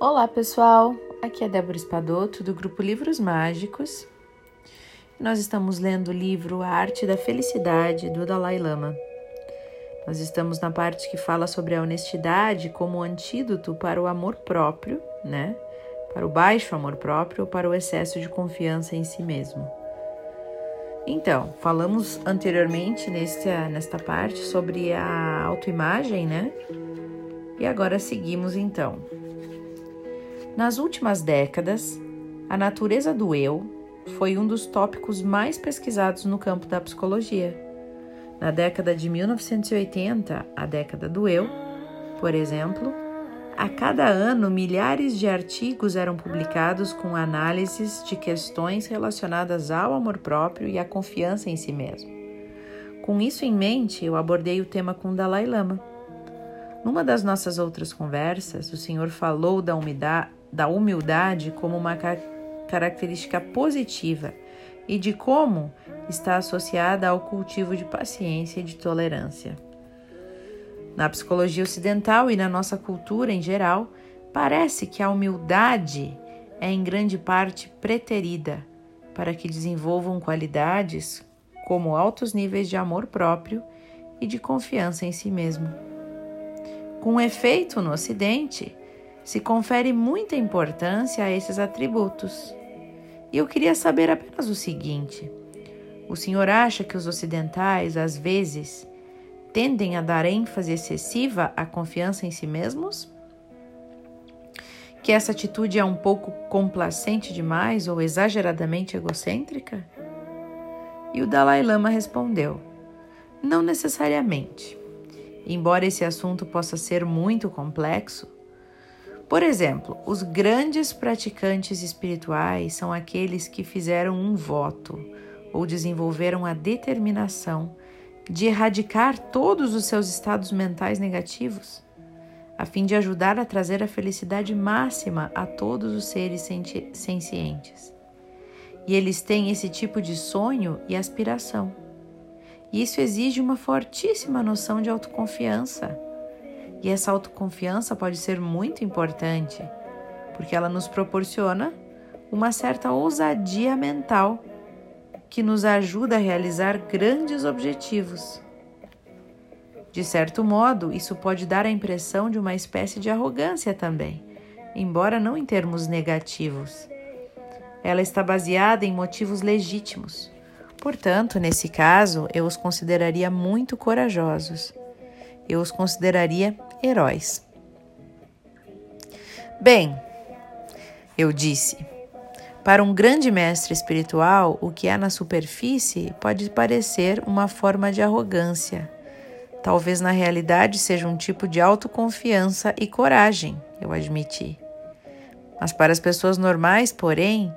Olá pessoal, aqui é Débora Espadoto do grupo Livros Mágicos. Nós estamos lendo o livro A Arte da Felicidade do Dalai Lama. Nós estamos na parte que fala sobre a honestidade como antídoto para o amor próprio, né? Para o baixo amor próprio ou para o excesso de confiança em si mesmo. Então, falamos anteriormente nesta, nesta parte sobre a autoimagem, né? E agora seguimos então. Nas últimas décadas, a natureza do eu foi um dos tópicos mais pesquisados no campo da psicologia. Na década de 1980, a década do eu, por exemplo, a cada ano milhares de artigos eram publicados com análises de questões relacionadas ao amor próprio e à confiança em si mesmo. Com isso em mente, eu abordei o tema com Dalai Lama. Numa das nossas outras conversas, o senhor falou da umidade, da humildade como uma característica positiva e de como está associada ao cultivo de paciência e de tolerância. Na psicologia ocidental e na nossa cultura em geral, parece que a humildade é em grande parte preterida para que desenvolvam qualidades como altos níveis de amor próprio e de confiança em si mesmo. Com efeito, no Ocidente, se confere muita importância a esses atributos. E eu queria saber apenas o seguinte: o senhor acha que os ocidentais, às vezes, tendem a dar ênfase excessiva à confiança em si mesmos? Que essa atitude é um pouco complacente demais ou exageradamente egocêntrica? E o Dalai Lama respondeu: Não necessariamente. Embora esse assunto possa ser muito complexo, por exemplo, os grandes praticantes espirituais são aqueles que fizeram um voto ou desenvolveram a determinação de erradicar todos os seus estados mentais negativos, a fim de ajudar a trazer a felicidade máxima a todos os seres sencientes. E eles têm esse tipo de sonho e aspiração. E isso exige uma fortíssima noção de autoconfiança e essa autoconfiança pode ser muito importante, porque ela nos proporciona uma certa ousadia mental que nos ajuda a realizar grandes objetivos. De certo modo, isso pode dar a impressão de uma espécie de arrogância também, embora não em termos negativos. Ela está baseada em motivos legítimos. Portanto, nesse caso, eu os consideraria muito corajosos. Eu os consideraria heróis. Bem, eu disse, para um grande mestre espiritual, o que há na superfície pode parecer uma forma de arrogância. Talvez na realidade seja um tipo de autoconfiança e coragem, eu admiti. Mas para as pessoas normais, porém,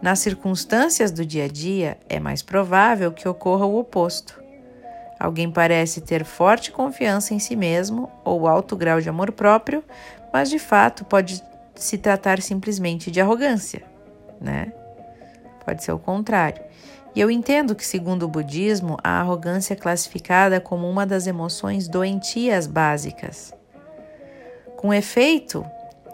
nas circunstâncias do dia a dia, é mais provável que ocorra o oposto. Alguém parece ter forte confiança em si mesmo ou alto grau de amor próprio, mas de fato pode se tratar simplesmente de arrogância, né? Pode ser o contrário. E eu entendo que, segundo o budismo, a arrogância é classificada como uma das emoções doentias básicas. Com efeito,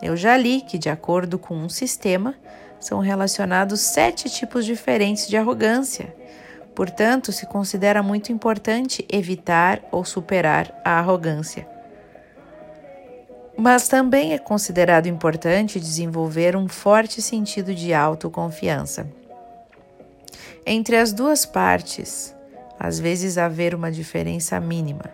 eu já li que, de acordo com um sistema, são relacionados sete tipos diferentes de arrogância Portanto, se considera muito importante evitar ou superar a arrogância. Mas também é considerado importante desenvolver um forte sentido de autoconfiança. Entre as duas partes, às vezes haver uma diferença mínima.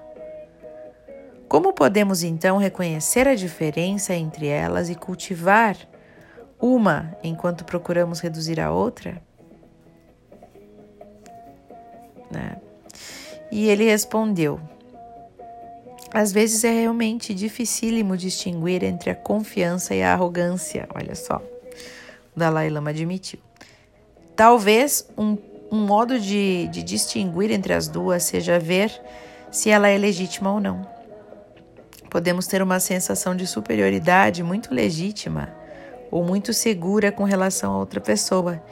Como podemos então reconhecer a diferença entre elas e cultivar uma enquanto procuramos reduzir a outra? Né? E ele respondeu: Às vezes é realmente dificílimo distinguir entre a confiança e a arrogância. Olha só, o Dalai Lama admitiu. Talvez um, um modo de, de distinguir entre as duas seja ver se ela é legítima ou não. Podemos ter uma sensação de superioridade muito legítima ou muito segura com relação a outra pessoa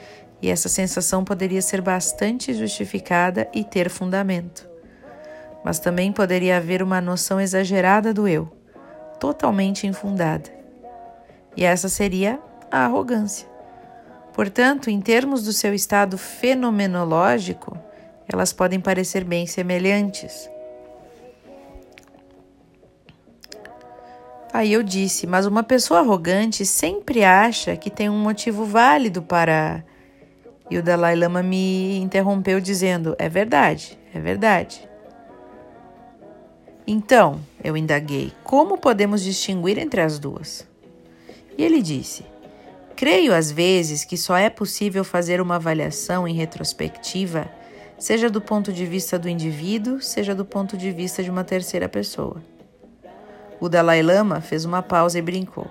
e essa sensação poderia ser bastante justificada e ter fundamento. Mas também poderia haver uma noção exagerada do eu, totalmente infundada. E essa seria a arrogância. Portanto, em termos do seu estado fenomenológico, elas podem parecer bem semelhantes. Aí eu disse, mas uma pessoa arrogante sempre acha que tem um motivo válido para. E o Dalai Lama me interrompeu dizendo: é verdade, é verdade. Então, eu indaguei, como podemos distinguir entre as duas? E ele disse: Creio às vezes que só é possível fazer uma avaliação em retrospectiva, seja do ponto de vista do indivíduo, seja do ponto de vista de uma terceira pessoa. O Dalai Lama fez uma pausa e brincou.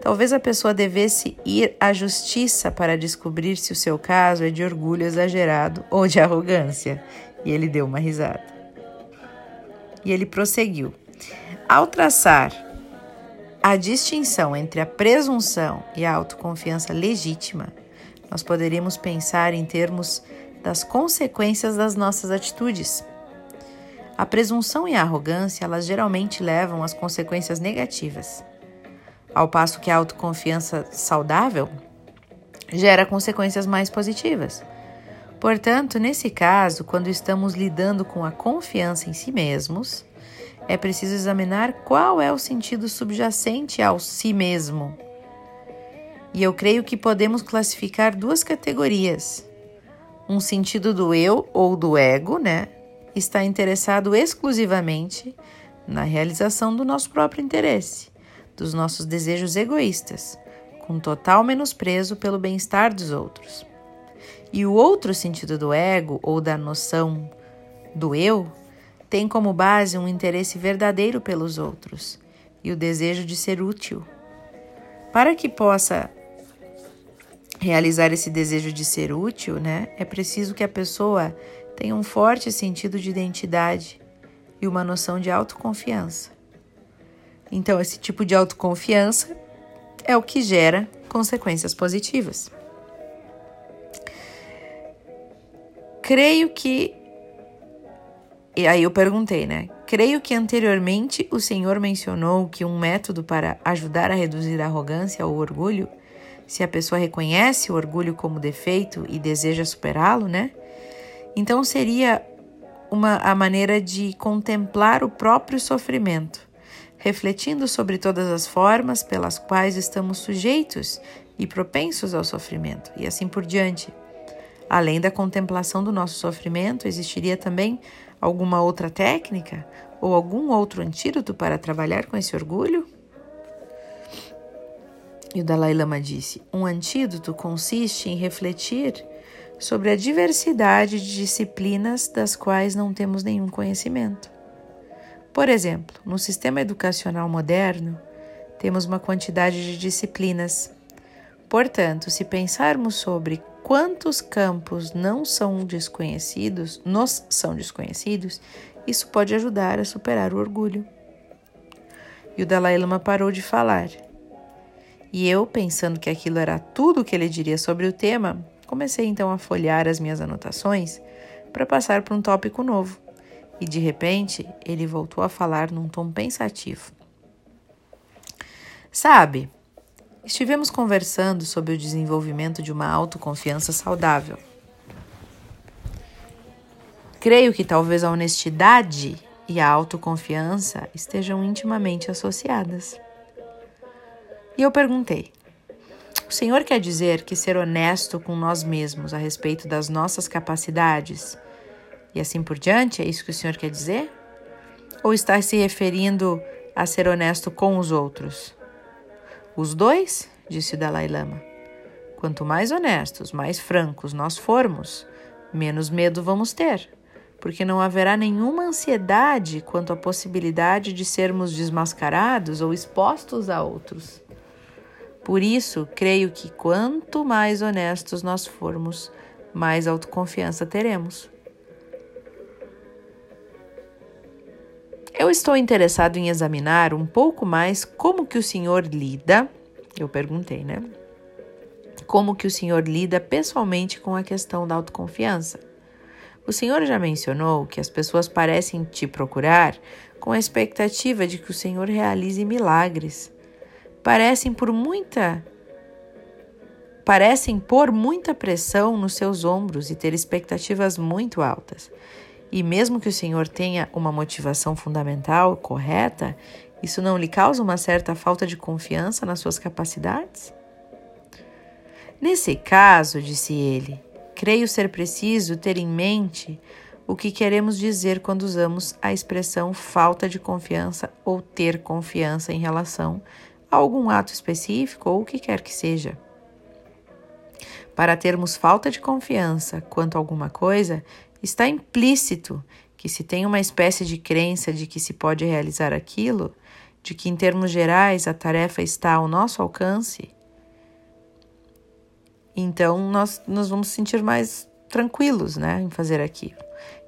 Talvez a pessoa devesse ir à justiça para descobrir se o seu caso é de orgulho exagerado ou de arrogância. E ele deu uma risada. E ele prosseguiu. Ao traçar a distinção entre a presunção e a autoconfiança legítima, nós poderíamos pensar em termos das consequências das nossas atitudes. A presunção e a arrogância, elas geralmente levam às consequências negativas, ao passo que a autoconfiança saudável gera consequências mais positivas. Portanto, nesse caso, quando estamos lidando com a confiança em si mesmos, é preciso examinar qual é o sentido subjacente ao si mesmo. E eu creio que podemos classificar duas categorias. Um sentido do eu ou do ego, né? Está interessado exclusivamente na realização do nosso próprio interesse, dos nossos desejos egoístas, com total menosprezo pelo bem-estar dos outros. E o outro sentido do ego ou da noção do eu tem como base um interesse verdadeiro pelos outros e o desejo de ser útil. Para que possa realizar esse desejo de ser útil, né, é preciso que a pessoa tenha um forte sentido de identidade e uma noção de autoconfiança. Então, esse tipo de autoconfiança é o que gera consequências positivas. Creio que. E aí eu perguntei, né? Creio que anteriormente o Senhor mencionou que um método para ajudar a reduzir a arrogância ou orgulho, se a pessoa reconhece o orgulho como defeito e deseja superá-lo, né? Então seria uma a maneira de contemplar o próprio sofrimento, refletindo sobre todas as formas pelas quais estamos sujeitos e propensos ao sofrimento, e assim por diante. Além da contemplação do nosso sofrimento, existiria também alguma outra técnica ou algum outro antídoto para trabalhar com esse orgulho? E o Dalai Lama disse: um antídoto consiste em refletir sobre a diversidade de disciplinas das quais não temos nenhum conhecimento. Por exemplo, no sistema educacional moderno, temos uma quantidade de disciplinas. Portanto, se pensarmos sobre quantos campos não são desconhecidos, nos são desconhecidos, isso pode ajudar a superar o orgulho. E o Dalai Lama parou de falar. E eu, pensando que aquilo era tudo o que ele diria sobre o tema, comecei então a folhear as minhas anotações para passar para um tópico novo. E de repente, ele voltou a falar num tom pensativo. Sabe, Estivemos conversando sobre o desenvolvimento de uma autoconfiança saudável. Creio que talvez a honestidade e a autoconfiança estejam intimamente associadas. E eu perguntei: o Senhor quer dizer que ser honesto com nós mesmos a respeito das nossas capacidades e assim por diante, é isso que o Senhor quer dizer? Ou está se referindo a ser honesto com os outros? Os dois, disse o Dalai Lama. Quanto mais honestos, mais francos nós formos, menos medo vamos ter, porque não haverá nenhuma ansiedade quanto à possibilidade de sermos desmascarados ou expostos a outros. Por isso, creio que quanto mais honestos nós formos, mais autoconfiança teremos. Eu estou interessado em examinar um pouco mais como que o senhor lida, eu perguntei, né? Como que o senhor lida pessoalmente com a questão da autoconfiança? O senhor já mencionou que as pessoas parecem te procurar com a expectativa de que o senhor realize milagres. parecem por muita parecem pôr muita pressão nos seus ombros e ter expectativas muito altas. E mesmo que o Senhor tenha uma motivação fundamental correta, isso não lhe causa uma certa falta de confiança nas suas capacidades? Nesse caso, disse ele, creio ser preciso ter em mente o que queremos dizer quando usamos a expressão falta de confiança ou ter confiança em relação a algum ato específico ou o que quer que seja. Para termos falta de confiança quanto a alguma coisa, está implícito que se tem uma espécie de crença de que se pode realizar aquilo, de que em termos gerais a tarefa está ao nosso alcance, então nós, nós vamos sentir mais tranquilos né, em fazer aquilo.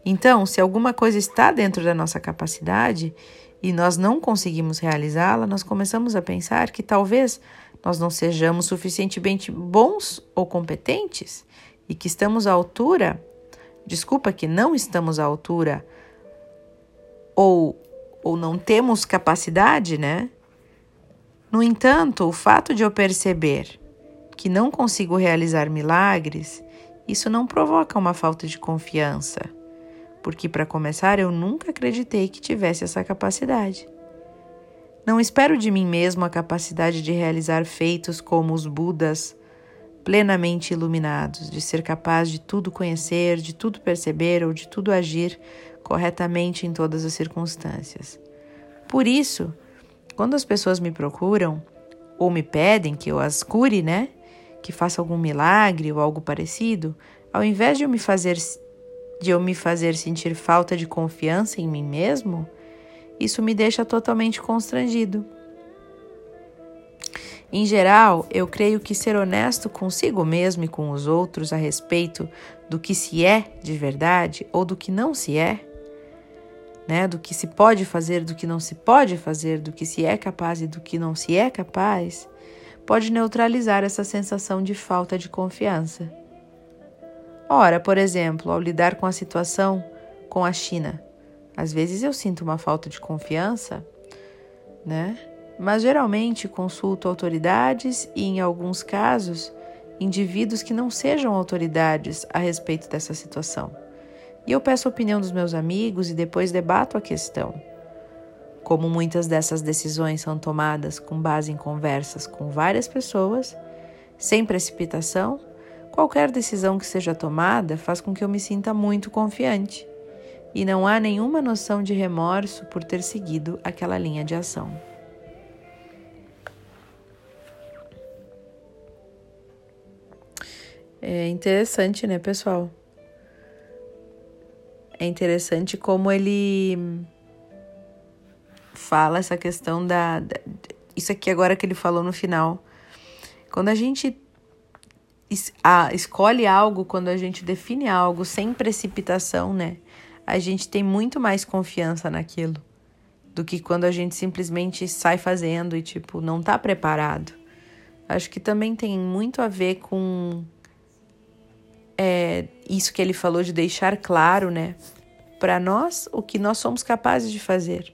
Então, se alguma coisa está dentro da nossa capacidade e nós não conseguimos realizá-la, nós começamos a pensar que talvez nós não sejamos suficientemente bons ou competentes e que estamos à altura, desculpa, que não estamos à altura ou, ou não temos capacidade, né? No entanto, o fato de eu perceber que não consigo realizar milagres, isso não provoca uma falta de confiança, porque, para começar, eu nunca acreditei que tivesse essa capacidade. Não espero de mim mesmo a capacidade de realizar feitos como os Budas plenamente iluminados, de ser capaz de tudo conhecer, de tudo perceber ou de tudo agir corretamente em todas as circunstâncias. Por isso, quando as pessoas me procuram ou me pedem que eu as cure, né? Que faça algum milagre ou algo parecido, ao invés de eu me fazer de eu me fazer sentir falta de confiança em mim mesmo, isso me deixa totalmente constrangido. Em geral, eu creio que ser honesto consigo mesmo e com os outros a respeito do que se é de verdade ou do que não se é, né, do que se pode fazer, do que não se pode fazer, do que se é capaz e do que não se é capaz, pode neutralizar essa sensação de falta de confiança. Ora, por exemplo, ao lidar com a situação com a China, às vezes eu sinto uma falta de confiança, né? Mas geralmente consulto autoridades e, em alguns casos, indivíduos que não sejam autoridades a respeito dessa situação. E eu peço a opinião dos meus amigos e depois debato a questão. Como muitas dessas decisões são tomadas com base em conversas com várias pessoas, sem precipitação, qualquer decisão que seja tomada faz com que eu me sinta muito confiante e não há nenhuma noção de remorso por ter seguido aquela linha de ação. É interessante, né, pessoal? É interessante como ele fala essa questão da, da. Isso aqui agora que ele falou no final. Quando a gente escolhe algo, quando a gente define algo sem precipitação, né? a gente tem muito mais confiança naquilo do que quando a gente simplesmente sai fazendo e, tipo, não tá preparado. Acho que também tem muito a ver com é, isso que ele falou de deixar claro, né, para nós o que nós somos capazes de fazer,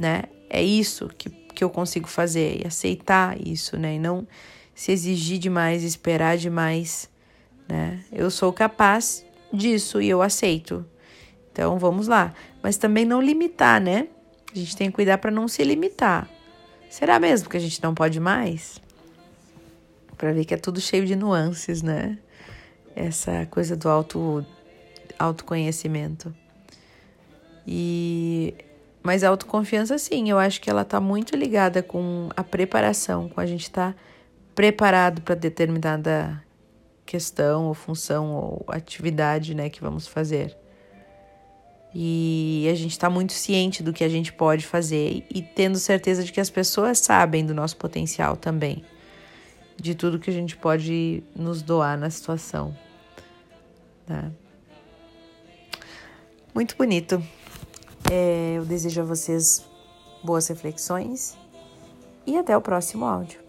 né? É isso que, que eu consigo fazer e aceitar isso, né? E não se exigir demais, esperar demais, né? Eu sou capaz disso e eu aceito. Então vamos lá. Mas também não limitar, né? A gente tem que cuidar para não se limitar. Será mesmo que a gente não pode mais? Para ver que é tudo cheio de nuances, né? Essa coisa do auto autoconhecimento. E mas a autoconfiança sim, eu acho que ela está muito ligada com a preparação, com a gente estar tá preparado para determinada questão ou função ou atividade, né, que vamos fazer. E a gente está muito ciente do que a gente pode fazer e tendo certeza de que as pessoas sabem do nosso potencial também, de tudo que a gente pode nos doar na situação. Tá? Muito bonito. É, eu desejo a vocês boas reflexões e até o próximo áudio.